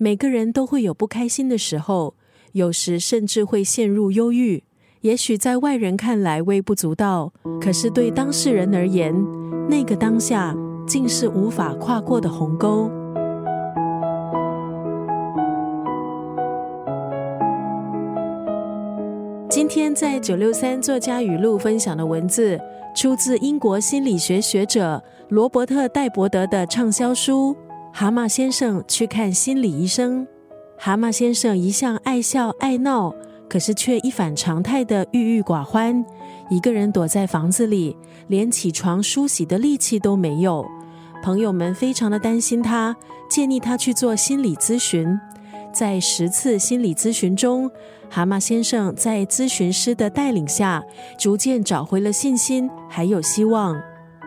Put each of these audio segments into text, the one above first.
每个人都会有不开心的时候，有时甚至会陷入忧郁。也许在外人看来微不足道，可是对当事人而言，那个当下竟是无法跨过的鸿沟。今天在九六三作家语录分享的文字，出自英国心理学学者罗伯特·戴伯德的畅销书《蛤蟆先生去看心理医生》。蛤蟆先生一向爱笑爱闹，可是却一反常态的郁郁寡欢，一个人躲在房子里，连起床梳洗的力气都没有。朋友们非常的担心他，建议他去做心理咨询。在十次心理咨询中，蛤蟆先生在咨询师的带领下，逐渐找回了信心，还有希望。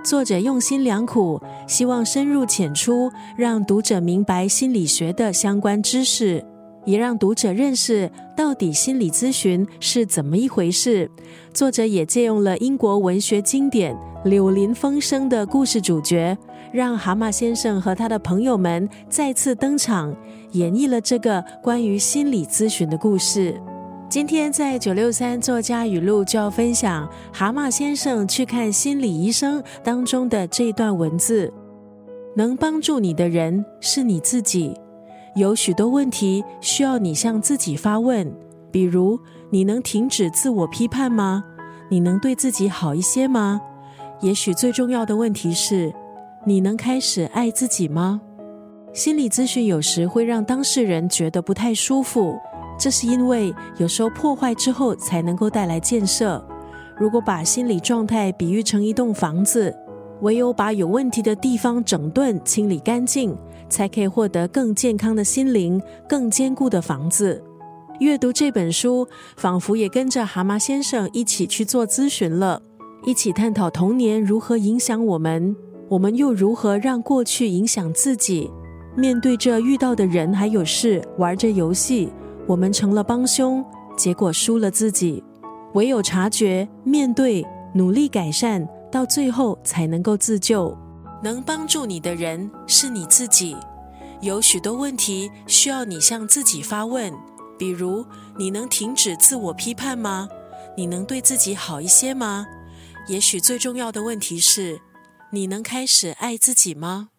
作者用心良苦，希望深入浅出，让读者明白心理学的相关知识，也让读者认识到底心理咨询是怎么一回事。作者也借用了英国文学经典《柳林风声》的故事主角，让蛤蟆先生和他的朋友们再次登场。演绎了这个关于心理咨询的故事。今天在九六三作家语录就要分享《蛤蟆先生去看心理医生》当中的这段文字：能帮助你的人是你自己。有许多问题需要你向自己发问，比如：你能停止自我批判吗？你能对自己好一些吗？也许最重要的问题是：你能开始爱自己吗？心理咨询有时会让当事人觉得不太舒服，这是因为有时候破坏之后才能够带来建设。如果把心理状态比喻成一栋房子，唯有把有问题的地方整顿、清理干净，才可以获得更健康的心灵、更坚固的房子。阅读这本书，仿佛也跟着蛤蟆先生一起去做咨询了，一起探讨童年如何影响我们，我们又如何让过去影响自己。面对着遇到的人还有事，玩着游戏，我们成了帮凶，结果输了自己。唯有察觉、面对、努力改善，到最后才能够自救。能帮助你的人是你自己。有许多问题需要你向自己发问，比如：你能停止自我批判吗？你能对自己好一些吗？也许最重要的问题是：你能开始爱自己吗？